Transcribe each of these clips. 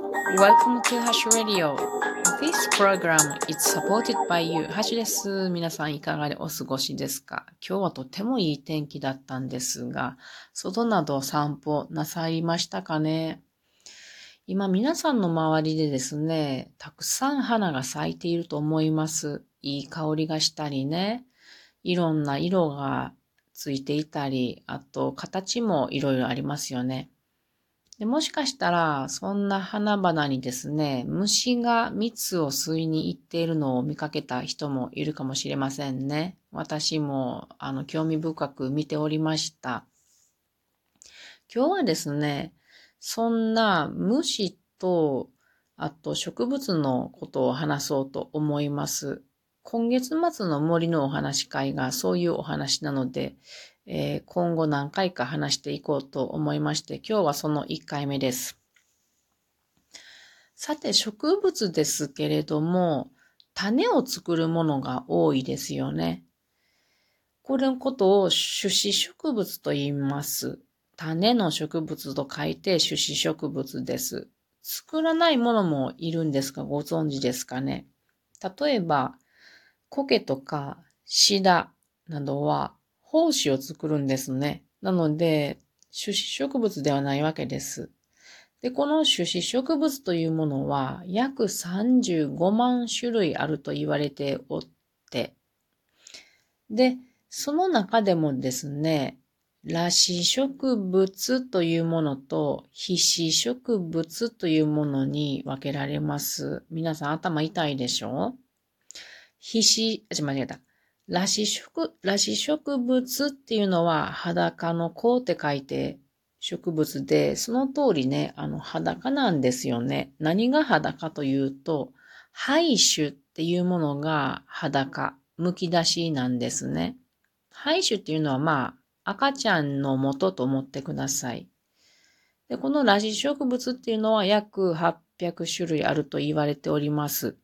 Welcome to Hash Radio. This program is supported by you. ハッシュです。皆さんいかがでお過ごしですか？今日はとてもいい天気だったんですが、外など散歩なさいましたかね？今皆さんの周りでですね、たくさん花が咲いていると思います。いい香りがしたりね、いろんな色がついていたり、あと形もいろいろありますよね。でもしかしたら、そんな花々にですね、虫が蜜を吸いに行っているのを見かけた人もいるかもしれませんね。私も、あの、興味深く見ておりました。今日はですね、そんな虫と、あと植物のことを話そうと思います。今月末の森のお話会がそういうお話なので、えー、今後何回か話していこうと思いまして、今日はその1回目です。さて、植物ですけれども、種を作るものが多いですよね。これのことを種子植物と言います。種の植物と書いて種子植物です。作らないものもいるんですが、ご存知ですかね？例えば、苔とかシダなどは胞子を作るんですね。なので、種子植物ではないわけです。で、この種子植物というものは約35万種類あると言われておって、で、その中でもですね、裸子植物というものと皮脂植物というものに分けられます。皆さん頭痛いでしょ？皮脂、あ、間違えた。裸子植、裸子植物っていうのは裸の子って書いて植物で、その通りね、あの裸なんですよね。何が裸というと、排種っていうものが裸、剥き出しなんですね。排種っていうのはまあ、赤ちゃんの元と思ってください。で、この裸子植物っていうのは約800種類あると言われております。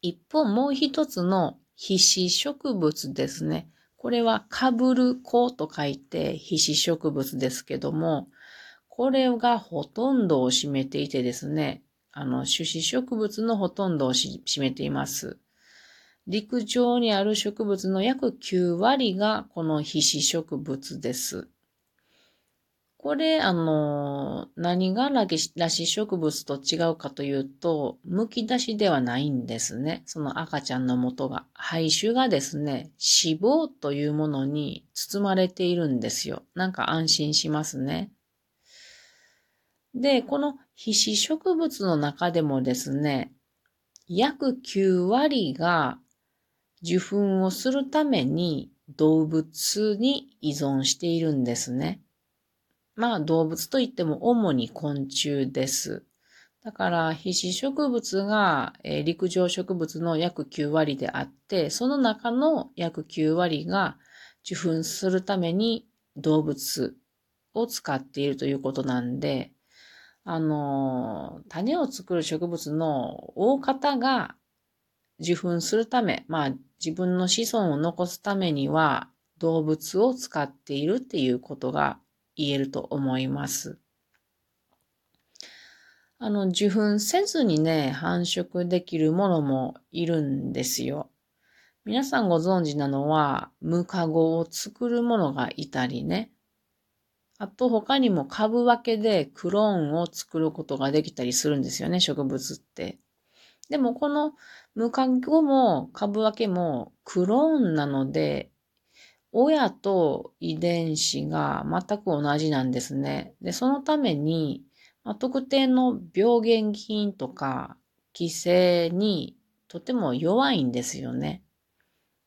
一方、もう一つの皮脂植物ですね。これはかぶる子と書いて皮脂植物ですけども、これがほとんどを占めていてですね、あの、種子植物のほとんどを占めています。陸上にある植物の約9割がこの皮脂植物です。これ、あの、何がらし植物と違うかというと、剥き出しではないんですね。その赤ちゃんの元が。胚種がですね、脂肪というものに包まれているんですよ。なんか安心しますね。で、この皮脂植物の中でもですね、約9割が受粉をするために動物に依存しているんですね。まあ動物といっても主に昆虫です。だから皮脂植物が、え、陸上植物の約9割であって、その中の約9割が受粉するために動物を使っているということなんで、あの、種を作る植物の大方が受粉するため、まあ自分の子孫を残すためには動物を使っているっていうことが言えると思います。あの、受粉せずにね、繁殖できるものもいるんですよ。皆さんご存知なのは、ムカゴを作るものがいたりね。あと他にも株分けでクローンを作ることができたりするんですよね、植物って。でもこのムカゴも株分けもクローンなので、親と遺伝子が全く同じなんですね。で、そのために、まあ、特定の病原菌とか寄生にとても弱いんですよね。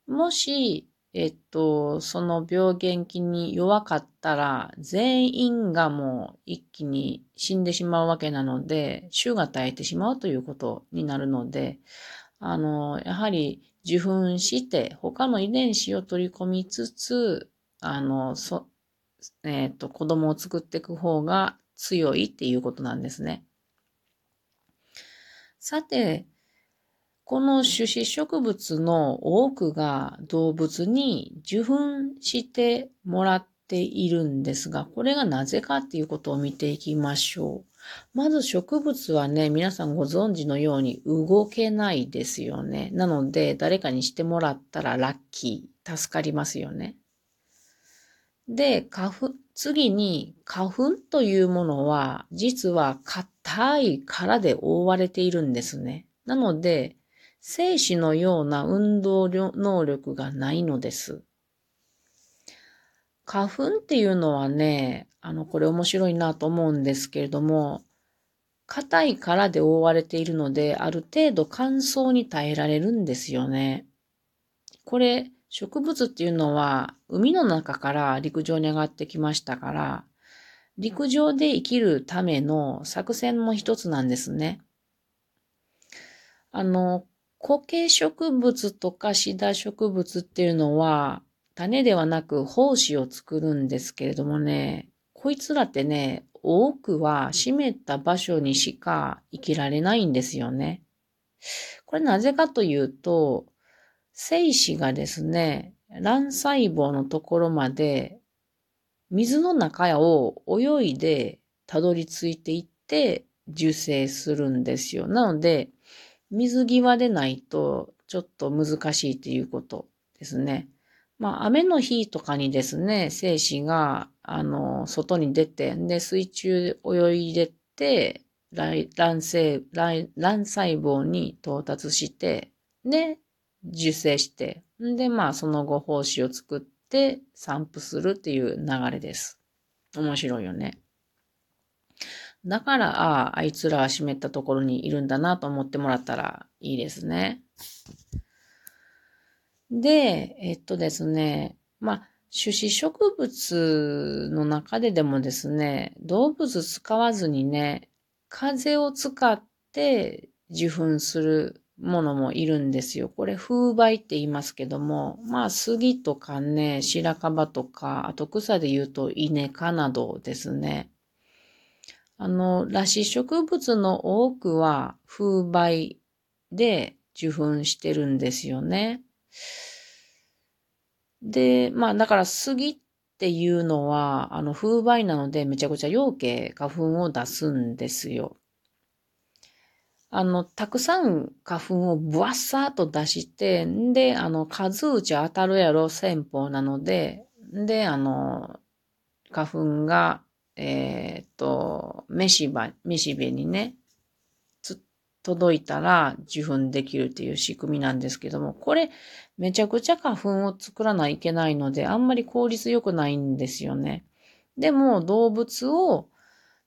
もし、えっと、その病原菌に弱かったら、全員がもう一気に死んでしまうわけなので、種が絶えてしまうということになるので、あの、やはり受粉して他の遺伝子を取り込みつつ、あの、そ、えっ、ー、と、子供を作っていく方が強いっていうことなんですね。さて、この種子植物の多くが動物に受粉してもらっているんですが、これがなぜかっていうことを見ていきましょう。まず植物はね、皆さんご存知のように動けないですよね。なので、誰かにしてもらったらラッキー、助かりますよね。で、花粉、次に花粉というものは、実は硬い殻で覆われているんですね。なので、精子のような運動能力がないのです。花粉っていうのはね、あの、これ面白いなと思うんですけれども、硬い殻で覆われているので、ある程度乾燥に耐えられるんですよね。これ、植物っていうのは、海の中から陸上に上がってきましたから、陸上で生きるための作戦も一つなんですね。あの、苔植物とかシダ植物っていうのは、種ではなく胞子を作るんですけれどもね、こいつらってね、多くは湿った場所にしか生きられないんですよね。これなぜかというと、精子がですね、卵細胞のところまで水の中を泳いでたどり着いていって受精するんですよ。なので、水際でないとちょっと難しいっていうことですね。まあ、雨の日とかにですね、精子が、あの、外に出て、で、水中泳いでって、卵性、卵細胞に到達して、で、受精して、で、まあ、その後、胞子を作って散布するっていう流れです。面白いよね。だから、ああ、あいつらは湿ったところにいるんだなと思ってもらったらいいですね。で、えっとですね、まあ、種子植物の中ででもですね、動物使わずにね、風を使って受粉するものもいるんですよ。これ風媒って言いますけども、まあ杉とかね、白樺とか、あと草で言うと稲科などですね。あの、裸子植物の多くは風媒で受粉してるんですよね。で、まあだから杉っていうのは、あの風媒なのでめちゃくちゃ陽気花粉を出すんですよ。あの、たくさん花粉をブワッサーと出して、で、あの、数打ち当たるやろ戦法なので、で、あの、花粉が、えっ、と、めしば、めしべにね、届いたら受粉できるっていう仕組みなんですけども、これめちゃくちゃ花粉を作らないといけないので、あんまり効率良くないんですよね。でも動物を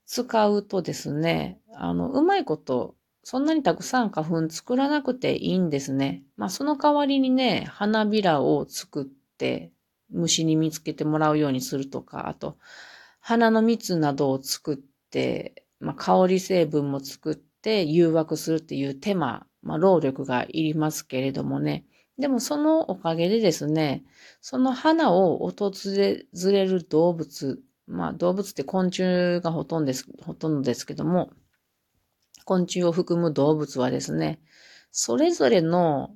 使うとですね、あの、うまいこと、そんなにたくさん花粉作らなくていいんですね。まあその代わりにね、花びらを作って虫に見つけてもらうようにするとか、あと、花の蜜などを作って、まあ香り成分も作って、って誘惑するっていう手間、まあ、労力がいりますけれどもね。でもそのおかげでですね、その花を訪れる動物、まあ動物って昆虫がほとんどです、ほとんどですけども、昆虫を含む動物はですね、それぞれの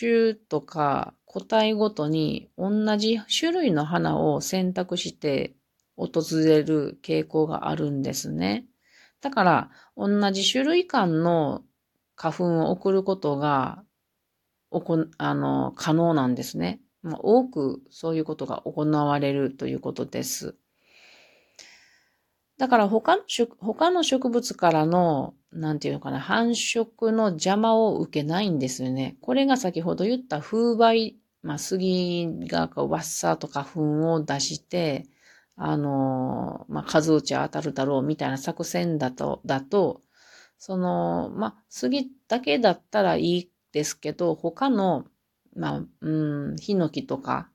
種とか個体ごとに同じ種類の花を選択して訪れる傾向があるんですね。だから、同じ種類間の花粉を送ることが、おこ、あの、可能なんですね。まあ、多くそういうことが行われるということです。だから他の植、他の植物からの、なんていうのかな、繁殖の邪魔を受けないんですよね。これが先ほど言った風媒、まあ、杉がワッサーと花粉を出して、あの、まあ、数打ち当たるだろうみたいな作戦だと、だと、その、まあ、杉だけだったらいいですけど、他の、まあ、うん、ヒノキとか、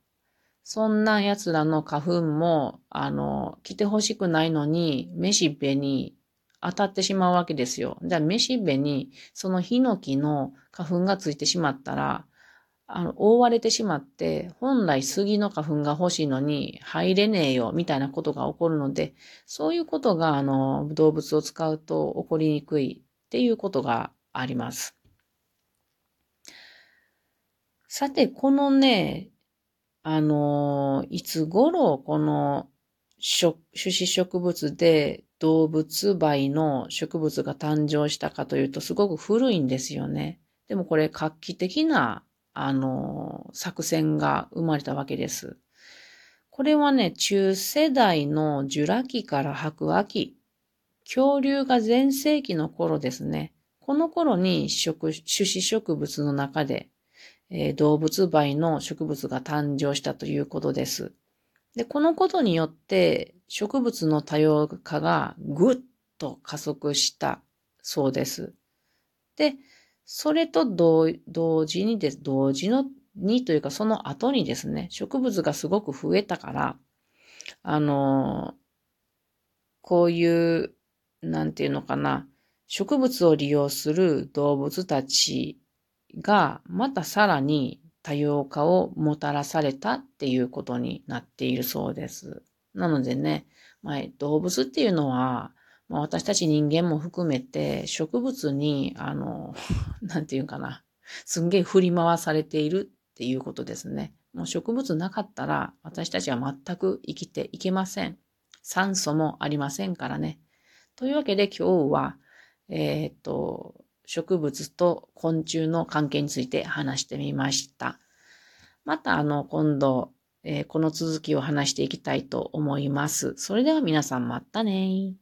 そんな奴らの花粉も、あの、来てほしくないのに、めしべに当たってしまうわけですよ。じゃあ、めしべに、そのヒノキの花粉がついてしまったら、あの、覆われてしまって、本来杉の花粉が欲しいのに入れねえよ、みたいなことが起こるので、そういうことが、あの、動物を使うと起こりにくいっていうことがあります。さて、このね、あの、いつ頃この種子植物で動物媒の植物が誕生したかというとすごく古いんですよね。でもこれ画期的な、あの、作戦が生まれたわけです。これはね、中世代のジュラ紀から白亜紀、恐竜が全盛期の頃ですね。この頃に種子植物の中で、えー、動物媒の植物が誕生したということです。で、このことによって植物の多様化がぐっと加速したそうです。で、それと同時にです、同時のにというかその後にですね、植物がすごく増えたから、あの、こういう、なんていうのかな、植物を利用する動物たちがまたさらに多様化をもたらされたっていうことになっているそうです。なのでね、まあ、動物っていうのは、まあ、私たち人間も含めて植物に、あの、なんていうかな、すんげえ振り回されているっていうことですね。もう植物なかったら私たちは全く生きていけません。酸素もありませんからね。というわけで今日は、えっ、と、植物と昆虫の関係について話してみました。またあの今度、えー、この続きを話していきたいと思います。それでは皆さんまたね